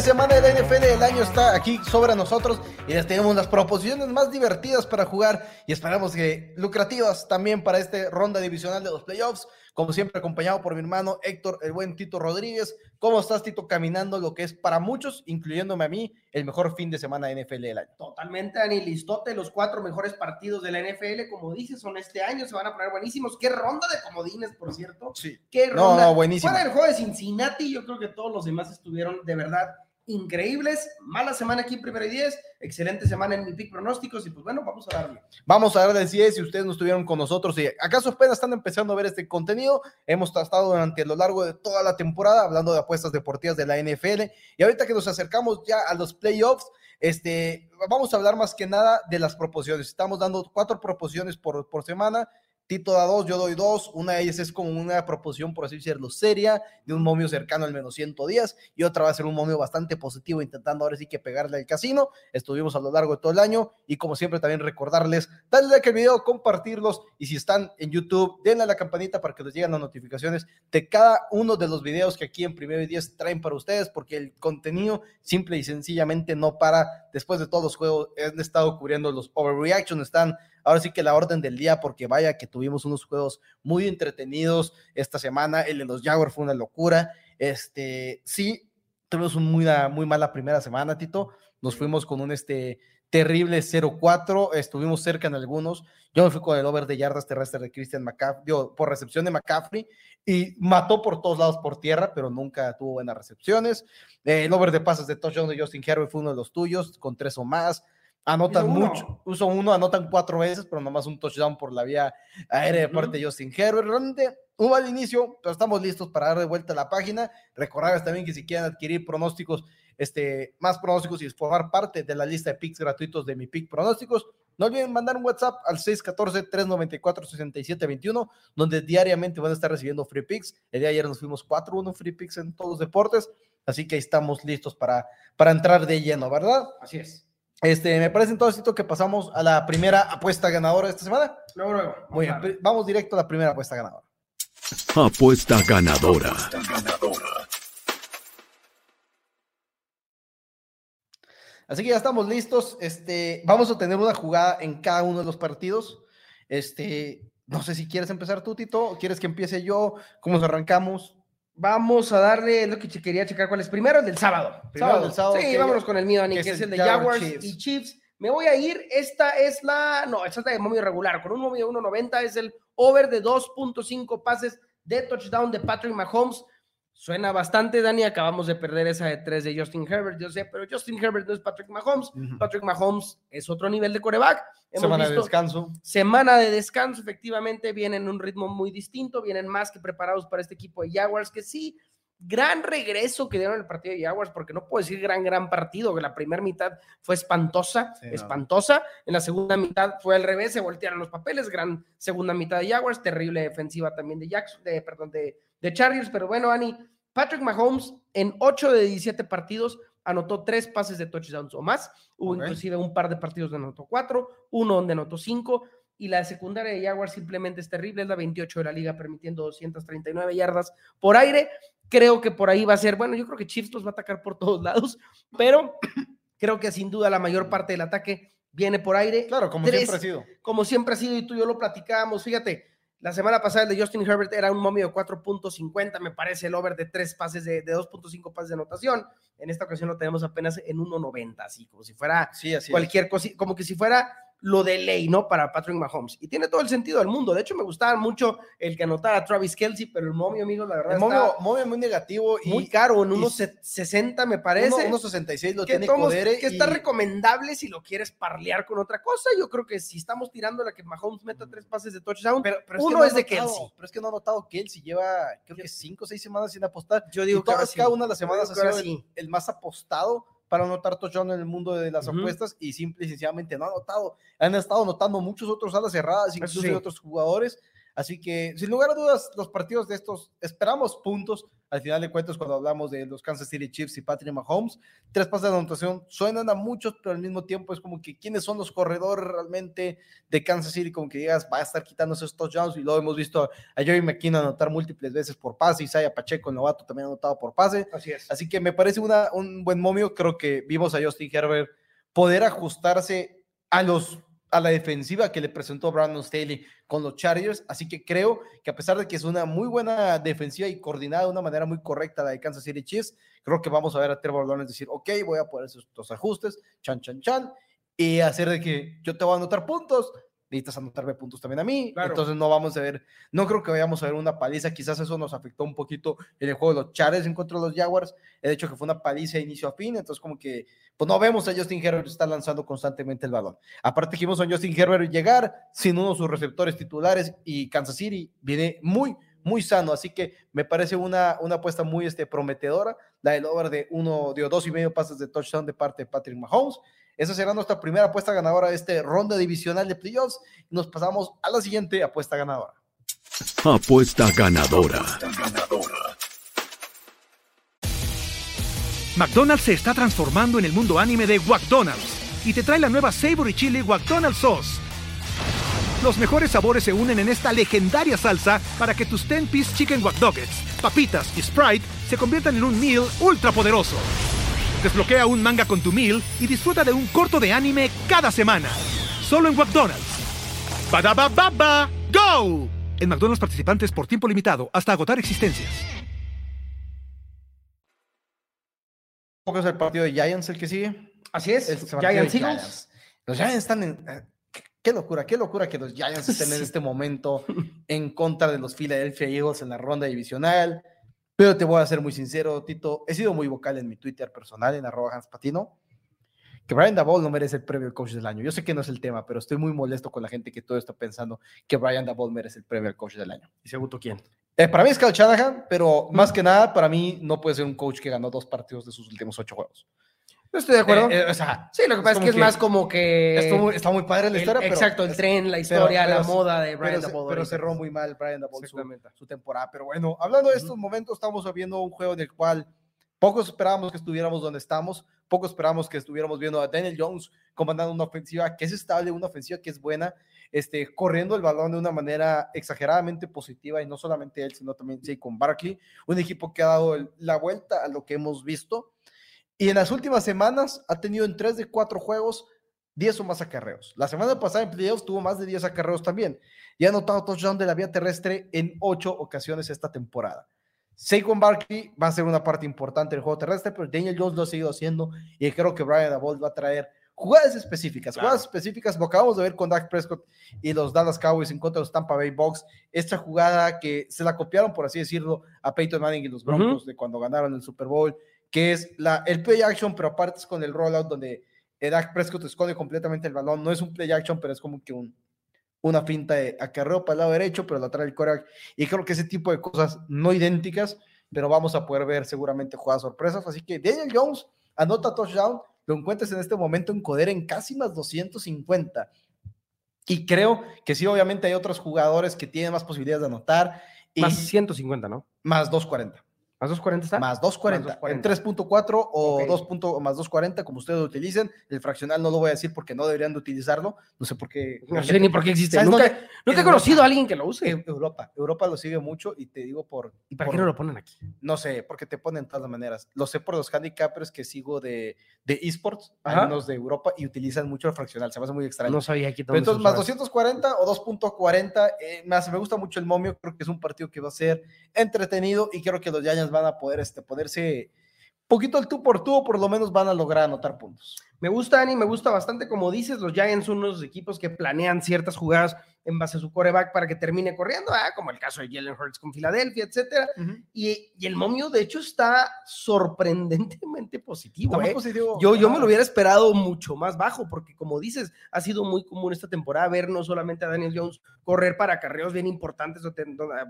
de semana de la NFL del año está aquí sobre nosotros y les tenemos las proposiciones más divertidas para jugar y esperamos que lucrativas también para esta ronda divisional de los playoffs. Como siempre, acompañado por mi hermano Héctor, el buen Tito Rodríguez. ¿Cómo estás, Tito, caminando lo que es para muchos, incluyéndome a mí, el mejor fin de semana de NFL del año? Totalmente, Dani. Listote, los cuatro mejores partidos de la NFL, como dices, son este año, se van a poner buenísimos. Qué ronda de comodines, por cierto. Sí. Qué ronda. No, no, buenísimo. Fuera el juego de Cincinnati, yo creo que todos los demás estuvieron de verdad increíbles. Mala semana aquí en primero y diez. Excelente semana en mi pick pronósticos. Y pues bueno, vamos a darle. Vamos a darle 10 si ustedes no estuvieron con nosotros. Y acaso apenas están empezando a ver este contenido. Hemos estado durante lo largo de toda la temporada hablando de apuestas deportivas de la NFL. Y ahorita que nos acercamos ya a los playoffs, este, vamos a hablar más que nada de las proposiciones. Estamos dando cuatro proposiciones por, por semana Tito da dos, yo doy dos. Una de ellas es como una proposición, por así decirlo, seria, de un momio cercano al menos 110, y otra va a ser un momio bastante positivo, intentando ahora sí que pegarle al casino. Estuvimos a lo largo de todo el año, y como siempre, también recordarles, darle like al video, compartirlos, y si están en YouTube, denle a la campanita para que les lleguen las notificaciones de cada uno de los videos que aquí en Primero y Diez traen para ustedes, porque el contenido simple y sencillamente no para. Después de todos los juegos, han estado cubriendo los overreactions, están ahora sí que la orden del día, porque vaya que tuvimos unos juegos muy entretenidos esta semana. El de los Jaguars fue una locura. Este, sí, tuvimos una muy, muy mala primera semana, Tito. Nos fuimos con un este terrible 0-4, estuvimos cerca en algunos. Yo me fui con el over de yardas terrestres de Christian McCaffrey, por recepción de McCaffrey, y mató por todos lados por tierra, pero nunca tuvo buenas recepciones. el over de pases de touchdown de Justin Herbert fue uno de los tuyos, con tres o más. Anotan mucho, uso uno, anotan cuatro veces, pero nomás un touchdown por la vía aérea de parte de Justin Herbert. Realmente un mal inicio, pero estamos listos para dar de vuelta a la página. Recordarles también que si quieren adquirir pronósticos, este, más pronósticos y formar parte de la lista de picks gratuitos de mi pick pronósticos, no olviden mandar un WhatsApp al 614-394-6721, donde diariamente van a estar recibiendo free picks. El día de ayer nos fuimos 4-1 free picks en todos los deportes, así que ahí estamos listos para, para entrar de lleno, ¿verdad? Así es. Este, me parece entonces que pasamos a la primera apuesta ganadora de esta semana. Luego, luego. Muy bien, vamos directo a la primera apuesta ganadora. Apuesta ganadora. Así que ya estamos listos. Este, vamos a tener una jugada en cada uno de los partidos. Este, no sé si quieres empezar tú, Tito, o quieres que empiece yo. ¿Cómo nos arrancamos? Vamos a darle lo que quería checar cuál es. Primero el del sábado. Primero del sábado. Sí, vámonos con el mío, Dani, que, es el de Jaguars, y Chiefs. Me voy a ir. Esta es la. No, esta es la de momio regular. Con un momio de 1.90 es el over de 2.5 pases de touchdown de Patrick Mahomes. Suena bastante, Dani. Acabamos de perder esa de 3 de Justin Herbert, yo sé, pero Justin Herbert no es Patrick Mahomes. Patrick Mahomes es otro nivel de coreback. semana de descanso. Semana de descanso, efectivamente, vienen en un ritmo muy distinto, vienen más que preparados para este equipo de Jaguars, que sí, gran regreso que dieron el partido de Jaguars, porque no puedo decir gran, gran partido, que la primera mitad fue espantosa, espantosa. En la segunda mitad fue al revés, se voltearon los papeles, gran segunda mitad de Jaguars, terrible defensiva también de Jackson, de, perdón, de, de Chargers, pero bueno, Ani, Patrick Mahomes en 8 de 17 partidos anotó tres pases de touchdowns o más. Hubo inclusive un par de partidos donde anotó cuatro, uno donde anotó cinco. Y la secundaria de Jaguars simplemente es terrible, es la 28 de la liga, permitiendo 239 yardas por aire. Creo que por ahí va a ser, bueno, yo creo que Chiefs los va a atacar por todos lados, pero creo que sin duda la mayor parte del ataque viene por aire. Claro, como siempre ha sido. Como siempre ha sido, y tú y yo lo platicábamos. Fíjate, La semana pasada el de Justin Herbert era un momio de 4.50, me parece el over de tres pases de, de 2.5 pases de anotación. En esta ocasión lo tenemos apenas en 1.90, así como si fuera Sí, así es. cualquier cosa, como que si fuera lo de ley, ¿no? Para Patrick Mahomes. Y tiene todo el sentido del mundo. De hecho, me gustaba mucho el que anotara Travis Kelsey, pero el momio, amigos, la verdad, El está momio, momio muy negativo y muy caro, en unos se- 60 me parece. uno- unos 66 lo que, tiene tomos- Codere que está y- recomendable si lo quieres parlear con otra cosa. Yo creo que si estamos tirando la que Mahomes meta tres pases de touchdown, Pero, pero es que uno no ha es de notado, Kelsey. Pero es que no ha notado Kelsey. Lleva, creo que cinco o seis semanas sin apostar. Yo digo y que todas, cada una de las semanas ha sido el más apostado para anotar touchdown en el mundo de las Ujú. apuestas y simple y sencillamente no ha anotado. Han estado anotando muchos otros alas cerradas, incluso sí. de otros jugadores. Así que, sin lugar a dudas, los partidos de estos, esperamos puntos. Al final de cuentas, cuando hablamos de los Kansas City Chiefs y Patrick Mahomes, tres pases de anotación suenan a muchos, pero al mismo tiempo es como que quiénes son los corredores realmente de Kansas City, como que digas, va a estar quitando esos touchdowns. Y luego hemos visto a Jerry McKinnon anotar múltiples veces por pase, Isaiah Pacheco, el novato, también ha anotado por pase. Así es. Así que me parece una, un buen momio. Creo que vimos a Justin Herbert poder ajustarse a los a la defensiva que le presentó Brandon Staley con los Chargers. Así que creo que a pesar de que es una muy buena defensiva y coordinada de una manera muy correcta la de Kansas City Chiefs, creo que vamos a ver a Trevor Lawrence decir, ok, voy a poner estos ajustes, chan, chan, chan, y hacer de que yo te voy a anotar puntos, necesitas anotarme puntos también a mí. Claro. Entonces no vamos a ver, no creo que vayamos a ver una paliza. Quizás eso nos afectó un poquito en el juego de los Chargers en contra de los Jaguars. El hecho que fue una paliza de inicio a fin. Entonces, como que, pues no vemos a Justin Herbert estar lanzando constantemente el balón. Aparte, que vimos a Justin Herbert llegar sin uno de sus receptores titulares y Kansas City viene muy, muy sano. Así que me parece una, una apuesta muy este, prometedora. La del over de uno, de dos y medio pases de touchdown de parte de Patrick Mahomes. Esa será nuestra primera apuesta ganadora de este ronda divisional de playoffs. Nos pasamos a la siguiente apuesta ganadora. Apuesta ganadora. McDonald's se está transformando en el mundo anime de McDonald's y te trae la nueva Savory Chili McDonald's Sauce. Los mejores sabores se unen en esta legendaria salsa para que tus 10-piece chicken wack papitas y Sprite se conviertan en un meal ultra poderoso. Desbloquea un manga con tu meal y disfruta de un corto de anime cada semana. Solo en McDonald's. Badaba baba, go. En McDonald's participantes por tiempo limitado hasta agotar existencias. ¿Cómo es el partido de Giants el que sigue? Así es. El partido Giants. Giants. Los Giants están en... eh, qué- locura, qué locura que los Giants estén en este momento en contra de los Philadelphia Eagles en la ronda divisional. Pero te voy a ser muy sincero, Tito. He sido muy vocal en mi Twitter personal, en arroba Hans Patino, que Brian Dabol no merece el premio al coach del año. Yo sé que no es el tema, pero estoy muy molesto con la gente que todo está pensando que Brian Dabol merece el premio al coach del año. ¿Y según tú quién? Eh, para mí es Kyle Shanahan, pero más que nada, para mí no puede ser un coach que ganó dos partidos de sus últimos ocho juegos. No estoy de acuerdo. Eh, eh, o sea, sí, lo que pasa es como que es que- más como que. Está muy, está muy padre la el- historia, pero- exacto, el es- tren, la pero- historia, pero la se- moda de Brian pero, pero cerró muy mal Brian Dabol su, su temporada. Pero bueno, hablando de estos momentos, estamos viendo un juego en el cual pocos esperábamos que estuviéramos donde estamos, pocos esperábamos que estuviéramos viendo a Daniel Jones comandando una ofensiva que es estable, una ofensiva que es buena, este, corriendo el balón de una manera exageradamente positiva y no solamente él, sino también con Barkley, un equipo que ha dado el- la vuelta a lo que hemos visto. Y en las últimas semanas ha tenido en 3 de 4 juegos 10 o más acarreos. La semana pasada en playoffs tuvo más de 10 acarreos también. Y ha anotado touchdown de la vía terrestre en 8 ocasiones esta temporada. Saquon Barkley va a ser una parte importante del juego terrestre, pero Daniel Jones lo ha seguido haciendo y creo que Brian Dabol va a traer jugadas específicas, Claro. jugadas específicas, lo acabamos de ver con Dak Prescott y los Dallas Cowboys en contra de los Tampa Bay Bucks, esta jugada que se la copiaron, por así decirlo, a Peyton Manning y los Broncos de cuando ganaron el Super Bowl, que es la, el play action, pero aparte es con el rollout donde Dak Prescott esconde completamente el balón, no es un play action, pero es como que un, una finta de acarreo para el lado derecho, pero la trae el coreback, y creo que ese tipo de cosas no idénticas, pero vamos a poder ver seguramente jugadas sorpresas, así que Daniel Jones anota touchdown, lo encuentras en este momento en Coder en casi más 250. Y creo que sí, obviamente hay otros jugadores que tienen más posibilidades de anotar y Más más, 150, ¿no? 240. ¿Más 240 está? Más 240. Más En 3.4 o Ok. 2. punto- más 240, como ustedes lo utilicen. El fraccional no lo voy a decir porque no deberían de utilizarlo. No sé por qué. No sé ni por qué existe. ¿Sabes Nunca, dónde? nunca he conocido a alguien que lo use. Eu- Europa. Europa lo sigue mucho y te digo por. ¿Y para por- qué no lo ponen aquí? No sé, porque te ponen de todas maneras. Lo sé por los handicappers que sigo de, de esports, algunos de Europa, y utilizan mucho el fraccional. Se me hace muy extraño. No sabía aquí dónde entonces, más usaba. 240 o 2.40, eh, más me gusta mucho el momio, creo que es un partido que va a ser entretenido y creo que los Giants van a poder este, poderse poquito el tú por tú, o por lo menos van a lograr anotar puntos. Me gusta, Dani, me gusta bastante. Como dices, los Giants son unos equipos que planean ciertas jugadas en base a su coreback para que termine corriendo, ah, como el caso de Jalen Hurts con Filadelfia, etcétera. Y, y el momio, de hecho, está sorprendentemente positivo. ¿eh? positivo. Yo, yo me lo hubiera esperado mucho más bajo, porque como dices, ha sido muy común esta temporada ver no solamente a Daniel Jones correr para carreos bien importantes, donde-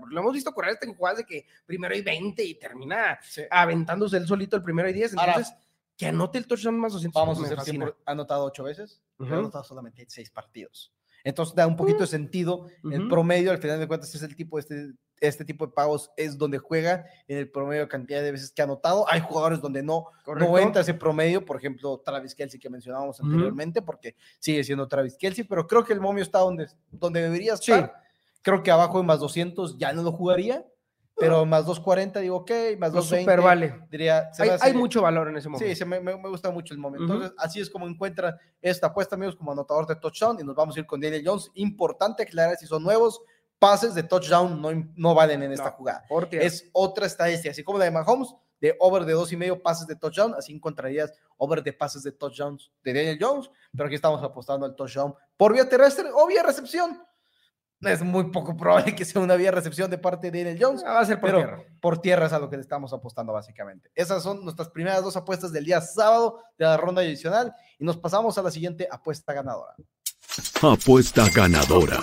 lo hemos visto correr hasta en jugadas de que primero hay 20 y termina Sí. aventándose él solito el primero y 10, Ahora- entonces que anote el touchdown más 200 Vamos a hacer siempre, ha anotado ocho veces, pero ha Ujú. anotado solamente seis partidos. Entonces da un poquito de sentido. El promedio, al final de cuentas, es el tipo, este, este tipo de pagos es donde juega en el promedio de cantidad de veces que ha anotado. Hay jugadores donde no, Correcto. no entra ese promedio, por ejemplo, Travis Kelsey que mencionábamos Ujú. anteriormente, porque sigue siendo Travis Kelsey, pero creo que el momio está donde, donde debería Sí. estar. Creo que abajo de más 200 ya no lo jugaría, pero más 240 digo, ok, más Lo 220. super vale. Diría, se Hay, me hace- hay mucho valor en ese momento. Sí, me, me- me gusta mucho el momento. Entonces, así es como encuentran esta apuesta, amigos, como anotador de touchdown. Y nos vamos a ir con Daniel Jones. Importante aclarar si son nuevos. Pases de touchdown no, no valen en esta No, jugada. por tierra. Es otra estadística, así como la de Mahomes, de over de dos y medio pases de touchdown. Así encontrarías over de pases de touchdowns de Daniel Jones. Pero aquí estamos apostando al touchdown por vía terrestre o vía recepción. Es muy poco probable que sea una vía recepción de parte de Daniel Jones Ah, va a ser por pero tierra. por tierra es a lo que le estamos apostando básicamente. Esas son nuestras primeras dos apuestas del día sábado de la ronda adicional y nos pasamos a la siguiente apuesta ganadora. Apuesta ganadora.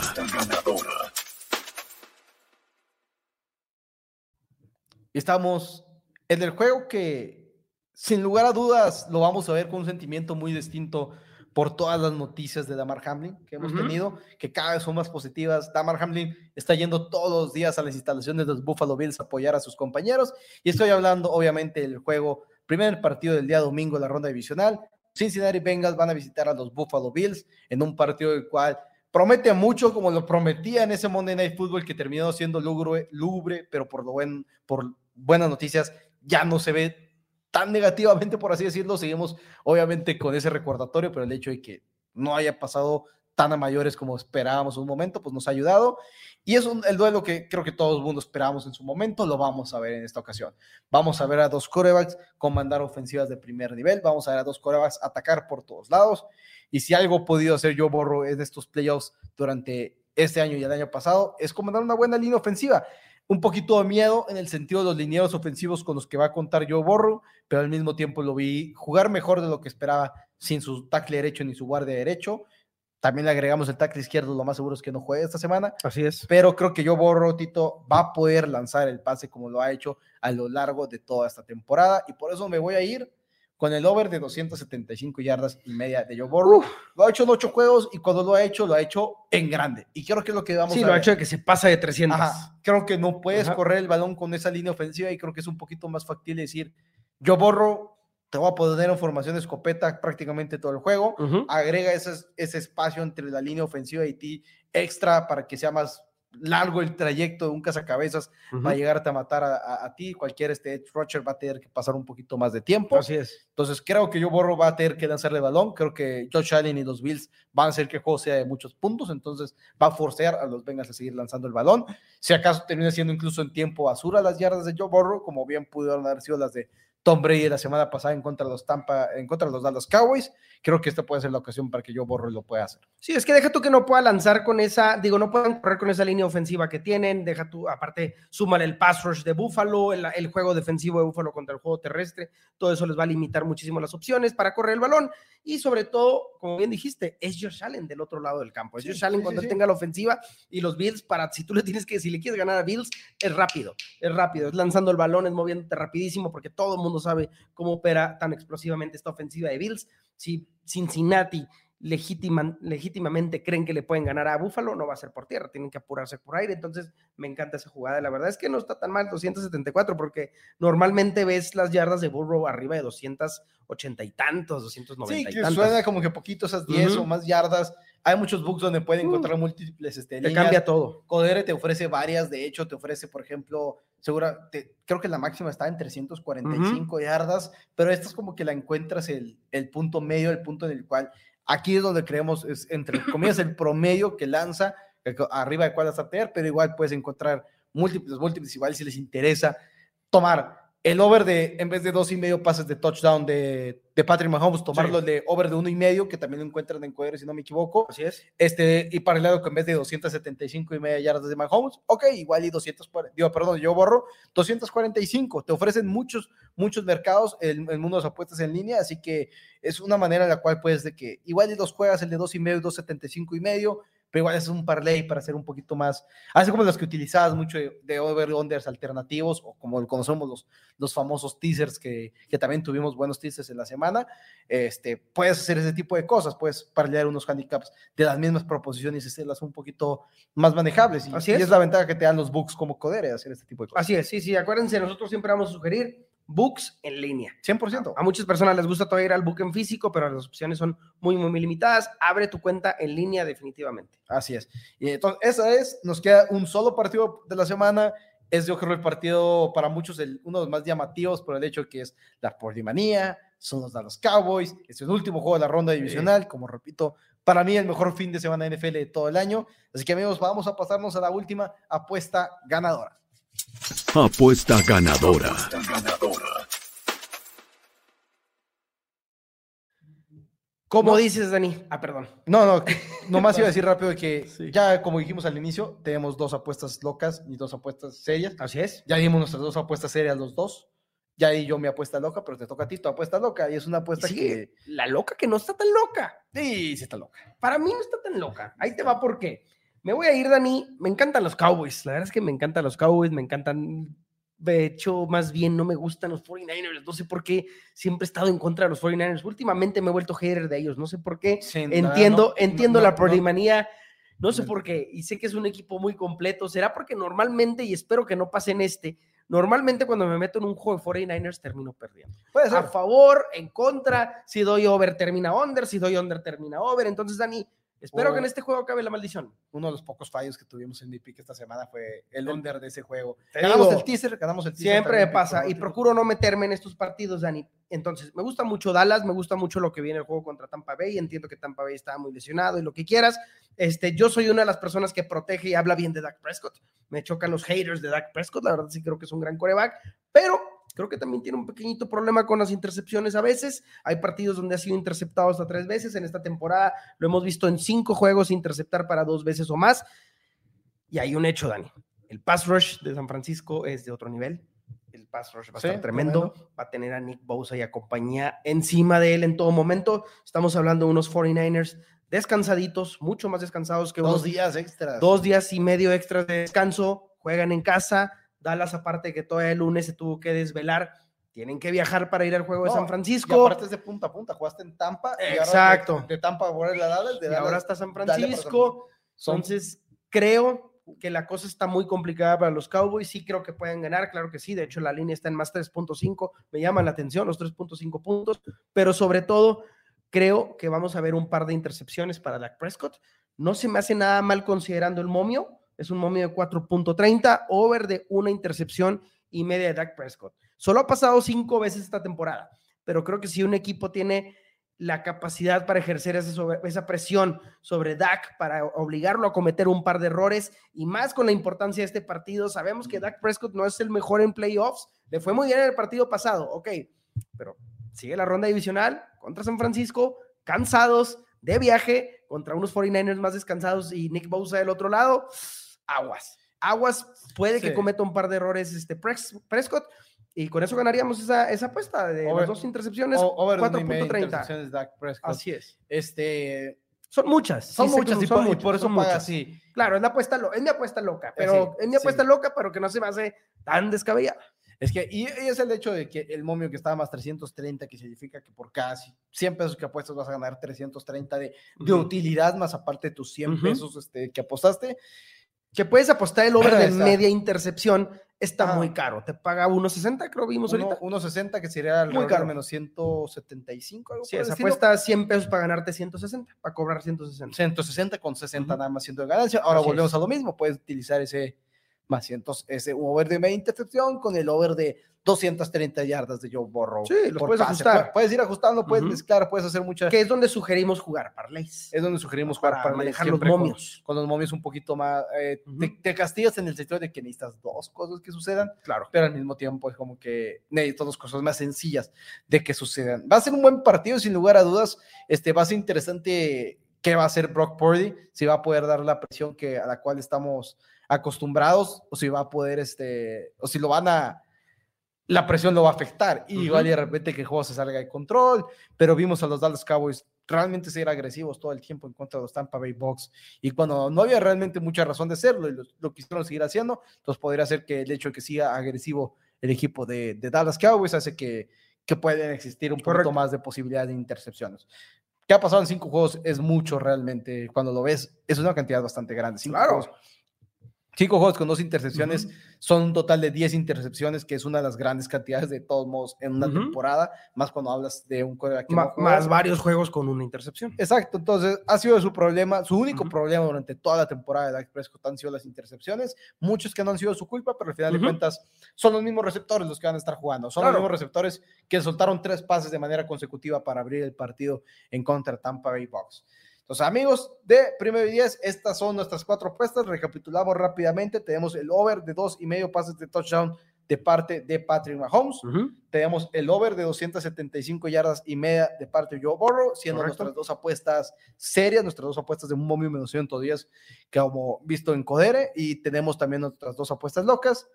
Estamos en el juego que sin lugar a dudas lo vamos a ver con un sentimiento muy distinto por todas las noticias de Damar Hamlin que hemos tenido, que cada vez son más positivas. Damar Hamlin está yendo todos los días a las instalaciones de los Buffalo Bills a apoyar a sus compañeros. Y estoy hablando, obviamente, del juego, primer partido del día domingo la ronda divisional. Cincinnati Bengals van a visitar a los Buffalo Bills en un partido del cual promete mucho, como lo prometía en ese Monday Night Football que terminó siendo lúgubre, lúgubre pero por, lo buen, por buenas noticias ya no se ve tan negativamente, por así decirlo. Seguimos, obviamente, con ese recordatorio, pero el hecho de que no haya pasado tan a mayores como esperábamos un momento, pues nos ha ayudado. Y es el duelo que creo que todo el mundo esperábamos en su momento, lo vamos a ver en esta ocasión. Vamos a ver a dos corebacks comandar ofensivas de primer nivel, vamos a ver a dos corebacks atacar por todos lados. Y si algo he podido hacer yo, Borro, en estos playoffs durante este año y el año pasado, es comandar una buena línea ofensiva. Un poquito de miedo en el sentido de los linieros ofensivos con los que va a contar yo, Borro, pero al mismo tiempo lo vi jugar mejor de lo que esperaba sin su tackle derecho ni su guardia derecho. También le agregamos el tackle izquierdo, lo más seguro es que no juegue esta semana Así es. pero creo que yo borro Tito va a poder lanzar el pase como lo ha hecho a lo largo de toda esta temporada y por eso me voy a ir con el over de 275 yardas y media de Joe Burrow. Lo ha hecho en ocho juegos y cuando lo ha hecho, lo ha hecho en grande. Y creo que es lo que vamos Sí, a lo ha hecho de que se pasa de 300. Ajá, Creo que no puedes Ajá. correr el balón con esa línea ofensiva y creo que es un poquito más factible decir, yo borro, te voy a poner en formación de escopeta prácticamente todo el juego agrega ese, ese espacio entre la línea ofensiva y ti extra para que sea más largo el trayecto de un cazacabezas Ujú. para llegarte a matar a, a- a ti. Cualquier este edge rusher va a tener que pasar un poquito más de tiempo. Así es. Entonces creo que yo borro va a tener que lanzarle balón. Creo que Josh Allen y los Bills van a hacer que el juego sea de muchos puntos. Entonces va a forzar a los Bengals a seguir lanzando el balón. Si acaso termina siendo incluso en tiempo basura las yardas de Joe Burrow, como bien pudieron haber sido las de Tom Brady la semana pasada en contra de los Tampa, en contra de los Dallas Cowboys. Creo que esta puede ser la ocasión para que Joe Burrow lo pueda hacer. Sí, es que deja tú que no pueda lanzar con esa, digo, no puedan correr con esa línea ofensiva que tienen, deja tú, aparte, súmale el pass rush de Buffalo, el, el juego defensivo de Buffalo contra el juego terrestre, todo eso les va a limitar muchísimo las opciones para correr el balón y sobre todo, como bien dijiste, es Josh Allen del otro lado del campo, es Sí, Josh Allen sí, cuando sí. tenga la ofensiva y los Bills, para si tú le tienes que, si le quieres ganar a Bills, es rápido, es rápido, es lanzando el balón, es moviéndote rapidísimo porque todo el mundo sabe cómo opera tan explosivamente esta ofensiva de Bills. Si Cincinnati legítima, legítimamente creen que le pueden ganar a Búfalo, no va a ser por tierra, tienen que apurarse por aire. Entonces, me encanta esa jugada. La verdad es que no está tan mal 274, porque normalmente ves las yardas de Burrow arriba de 280 y tantos, 290 Sí, y suena como que poquito esas 10 Ujú. o más yardas. Hay muchos books donde pueden Uh. encontrar múltiples este, Te líneas. cambia todo. Codere te ofrece varias, de hecho, te ofrece, por ejemplo, segura, te- creo que la máxima está en 345 yardas, pero esta es como que la encuentras el, el punto medio, el punto en el cual aquí es donde creemos, es entre comillas, el promedio que lanza, arriba de cuál vas a tener, pero igual puedes encontrar múltiples, múltiples, igual si les interesa tomar el over de, en vez de dos y medio pases de touchdown de, de Patrick Mahomes, tomarlo de over de uno y medio, que también lo encuentran en Codere, si no me equivoco, Así es. este, y paralelo que en vez de 275 y media yardas de Mahomes, ok, igual y 240, digo, perdón, yo borro 245, te ofrecen muchos, muchos mercados el, el mundo de las apuestas en línea, así que es una manera en la cual puedes de que igual y los juegas el de 2 y medio y 275 y medio, pero igual es un parlay para hacer un poquito más, así como los que utilizabas mucho de, de over-unders alternativos, o como conocemos los, los famosos teasers que, que también tuvimos buenos teasers en la semana, este, puedes hacer ese tipo de cosas, puedes parlear unos handicaps de las mismas proposiciones y hacerlas un poquito más manejables. Y, Así y es. es la ventaja que te dan los books como Codere, hacer este tipo de cosas. Así es, sí, sí, acuérdense, nosotros siempre vamos a sugerir books en línea. 100%. A muchas personas les gusta todavía ir al book en físico, pero las opciones son muy, muy limitadas. Abre tu cuenta en línea definitivamente. Así es. Y entonces, esa es, nos queda un solo partido de la semana. Es yo creo el partido para muchos el, uno de los más llamativos por el hecho que es la Pordimanía, son los Dallas Cowboys, es el último juego de la ronda divisional, como repito, para mí el mejor fin de semana de NFL de todo el año. Así que amigos, vamos a pasarnos a la última apuesta ganadora. Apuesta ganadora. ¿Cómo No. dices, Dani? Ah, perdón. No, no, nomás iba a decir rápido que Sí. ya como dijimos al inicio, tenemos dos apuestas locas y dos apuestas serias. Así es. Ya dimos nuestras dos apuestas serias los dos. Ya di yo mi apuesta loca, pero te toca a ti tu apuesta loca y es una apuesta Sí, que la loca que no está tan loca. sí, sí está loca. Para mí no está tan loca. Ahí te va por qué. Me voy a ir, Dani. Me encantan los Cowboys. La verdad es que me encantan los Cowboys. Me encantan. De hecho, más bien no me gustan los 49ers. No sé por qué siempre he estado en contra de los 49ers. Últimamente me he vuelto hater de ellos. No sé por qué. Sí, Entiendo, no- entiendo no- la prodimanía. No sé por qué. Y sé que es un equipo muy completo. ¿Será porque normalmente, y espero que no pase en este, normalmente cuando me meto en un juego de 49ers termino perdiendo? Puede ser. a favor, en contra, si doy over termina under, si doy under termina over. Entonces, Dani, espero que en este juego acabe la maldición. Uno de los pocos fallos que tuvimos en mi pick esta semana fue el under de ese juego. Te ganamos digo, el teaser, ganamos el teaser. Siempre me pasa y procuro no meterme en estos partidos, Dani. Entonces, me gusta mucho Dallas, me gusta mucho lo que viene el juego contra Tampa Bay. Entiendo que Tampa Bay está muy lesionado y lo que quieras. Este, yo soy una de las personas que protege y habla bien de Dak Prescott. Me chocan los haters de Dak Prescott. La verdad sí creo que es un gran coreback, pero creo que también tiene un pequeñito problema con las intercepciones a veces. Hay partidos donde ha sido interceptado hasta tres veces. En esta temporada lo hemos visto en cinco juegos interceptar para dos veces o más. Y hay un hecho, Dani. El pass rush de San Francisco es de otro nivel. El pass rush va a Sí, estar tremendo. Va a tener a Nick Bosa y a compañía encima de él en todo momento. Estamos hablando de unos 49ers descansaditos, mucho más descansados que Dos unos días extras. dos días y medio extras de descanso. Juegan en casa. Dallas, aparte que todo el lunes se tuvo que desvelar. Tienen que viajar para ir al juego de San Y Francisco. aparte es de punta a punta. Jugaste en Tampa. y ahora Exacto. De, de Tampa a volver a Dallas. De y Dallas- ahora está San Francisco. Son- Entonces, creo que la cosa está muy complicada para los Cowboys. Sí, creo que pueden ganar, claro que sí. De hecho, la línea está en más 3.5. Me llaman la atención los 3.5 puntos, pero sobre todo, creo que vamos a ver un par de intercepciones para Dak Prescott. No se me hace nada mal considerando el momio. Es un momio de 4.30, over de una intercepción y media de Dak Prescott. Solo ha pasado cinco veces esta temporada, pero creo que si un equipo tiene la capacidad para ejercer esa, esa presión sobre Dak, para obligarlo a cometer un par de errores y más con la importancia de este partido. Sabemos que Dak Prescott no es el mejor en playoffs, le fue muy bien en el partido pasado, ok, pero sigue la ronda divisional contra San Francisco, cansados, de viaje, contra unos 49ers más descansados y Nick Bosa del otro lado, aguas. Aguas, puede que Sí. cometa un par de errores este Pres- Prescott y con eso ganaríamos esa, esa apuesta de Over- las dos intercepciones, o- over de una y media 4.30. intercepciones de Dak Prescott. Así es. Este, Son muchas. sí son muchas y, son por, y muchas, por eso son paga muchas. así. Claro, es, la apuesta, lo- es mi apuesta loca, pero sí, es mi apuesta sí. loca, pero que no se me hace tan descabellada. Es que, y, y es el hecho de que el momio que estaba más 330, que significa que por casi 100 pesos que apuestas vas a ganar 330 de, de utilidad, más aparte de tus 100 Ujú. pesos este, que apostaste. Que puedes apostar el over de Está. media intercepción, está Ah. muy caro. Te paga 1.60, creo vimos Uno- ahorita. 1.60, que sería alrededor caro. de menos 175, algo Sí, esa estilo. apuesta 100 pesos para ganarte 160, para cobrar 160. 160 con 60 Ujú. nada más siendo de ganancia. Ahora Así volvemos es. a lo mismo, puedes utilizar ese más 100, ese over de media intercepción con el over de 230 yardas de Joe Burrow. Sí, los puedes pase. ajustar. Pu- Puedes ir ajustando, puedes Ujú. mezclar, puedes hacer muchas. Que es donde sugerimos jugar parlays. Es donde sugerimos jugar para para manejar los siempre con- momios. Con, los momios un poquito más. eh, te, Ujú. te castigas en el sentido de que necesitas dos cosas que sucedan, Claro. pero al mismo tiempo es como que necesitas dos cosas más sencillas de que sucedan. Va a ser un buen partido, sin lugar a dudas. Este, va a ser interesante qué va a hacer Brock Purdy, si va a poder dar la presión que, a la cual estamos acostumbrados, o si va a poder, este, o si lo van a, la presión lo va a afectar. Y Ujú. igual y de repente que el juego se salga de control, pero vimos a los Dallas Cowboys realmente ser agresivos todo el tiempo en contra de los Tampa Bay Bucks y cuando no había realmente mucha razón de hacerlo y lo, lo quisieron seguir haciendo, entonces podría ser que el hecho de que siga agresivo el equipo de, de Dallas Cowboys hace que, que pueden existir un poquito Correcto. más de posibilidad de intercepciones. ¿Qué ha pasado en cinco juegos? Es mucho realmente. Cuando lo ves, es una cantidad bastante grande. Cinco Claro. juegos. Cinco juegos con dos intercepciones son un total de 10 intercepciones, que es una de las grandes cantidades de todos modos en una temporada, más cuando hablas de un quarterback que Ma- no juega. más varios juegos con una intercepción. Exacto, entonces ha sido su problema, su único problema durante toda la temporada de Dak Prescott han sido las intercepciones, muchos que no han sido su culpa, pero al final de cuentas son los mismos receptores los que van a estar jugando, son Claro. los mismos receptores que soltaron tres pases de manera consecutiva para abrir el partido en contra de Tampa Bay Bucks. Entonces, amigos de Primero y 10, estas son nuestras cuatro apuestas. Recapitulamos rápidamente. Tenemos el over de dos y medio pases de touchdown de parte de Patrick Mahomes. Tenemos el over de 275 yardas y media de parte de Joe Burrow, siendo Correcto. nuestras dos apuestas serias, nuestras dos apuestas de un momio menos 110, que como visto en Codere, y tenemos también nuestras dos apuestas locas.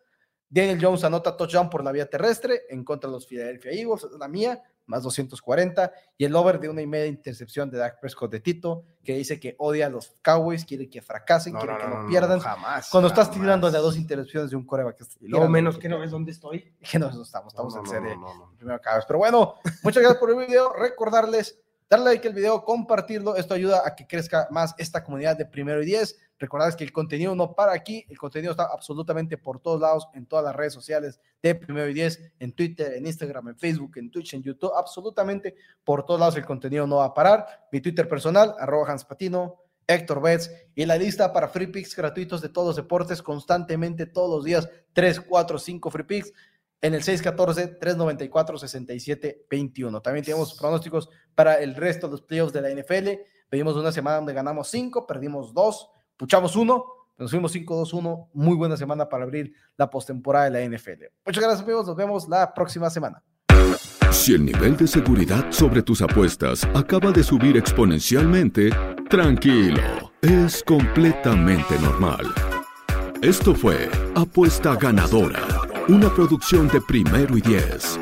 Daniel Jones anota touchdown por la vía terrestre en contra de los Philadelphia Eagles, es la mía, más 240, y el over de una y media intercepción de Dak Prescott de Tito, que dice que odia a los Cowboys, quiere que fracasen, quiere que no, pierdan. jamás. Cuando estás tirando de a dos intercepciones de un coreback, Y tirando menos que no ves dónde estoy. que no, no estamos, estamos No, en no, serie no, no, no. primero cada vez. Pero bueno, muchas gracias por el video. Recordarles, darle like al video, compartirlo. Esto ayuda a que crezca más esta comunidad de primero y diez. Recordarles que el contenido no para aquí. El contenido está absolutamente por todos lados, en todas las redes sociales de primero y diez, en Twitter, en Instagram, en Facebook, en Twitch, en YouTube. Absolutamente por todos lados el contenido no va a parar. Mi Twitter personal, arroba Hans Patino. Héctor Betts y la lista para free picks gratuitos de todos los deportes constantemente todos los días 3, 4, 5 free picks en el 614-394-6721. También tenemos pronósticos para el resto de los playoffs de la NFL. Pedimos una semana donde ganamos 5, perdimos 2, puchamos 1, nos fuimos 5-2-1. Muy buena semana para abrir la postemporada de la NFL. Muchas gracias amigos, nos vemos la próxima semana. Si el nivel de seguridad sobre tus apuestas acaba de subir exponencialmente, tranquilo, es completamente normal. Esto fue Apuesta Ganadora, una producción de primero y diez.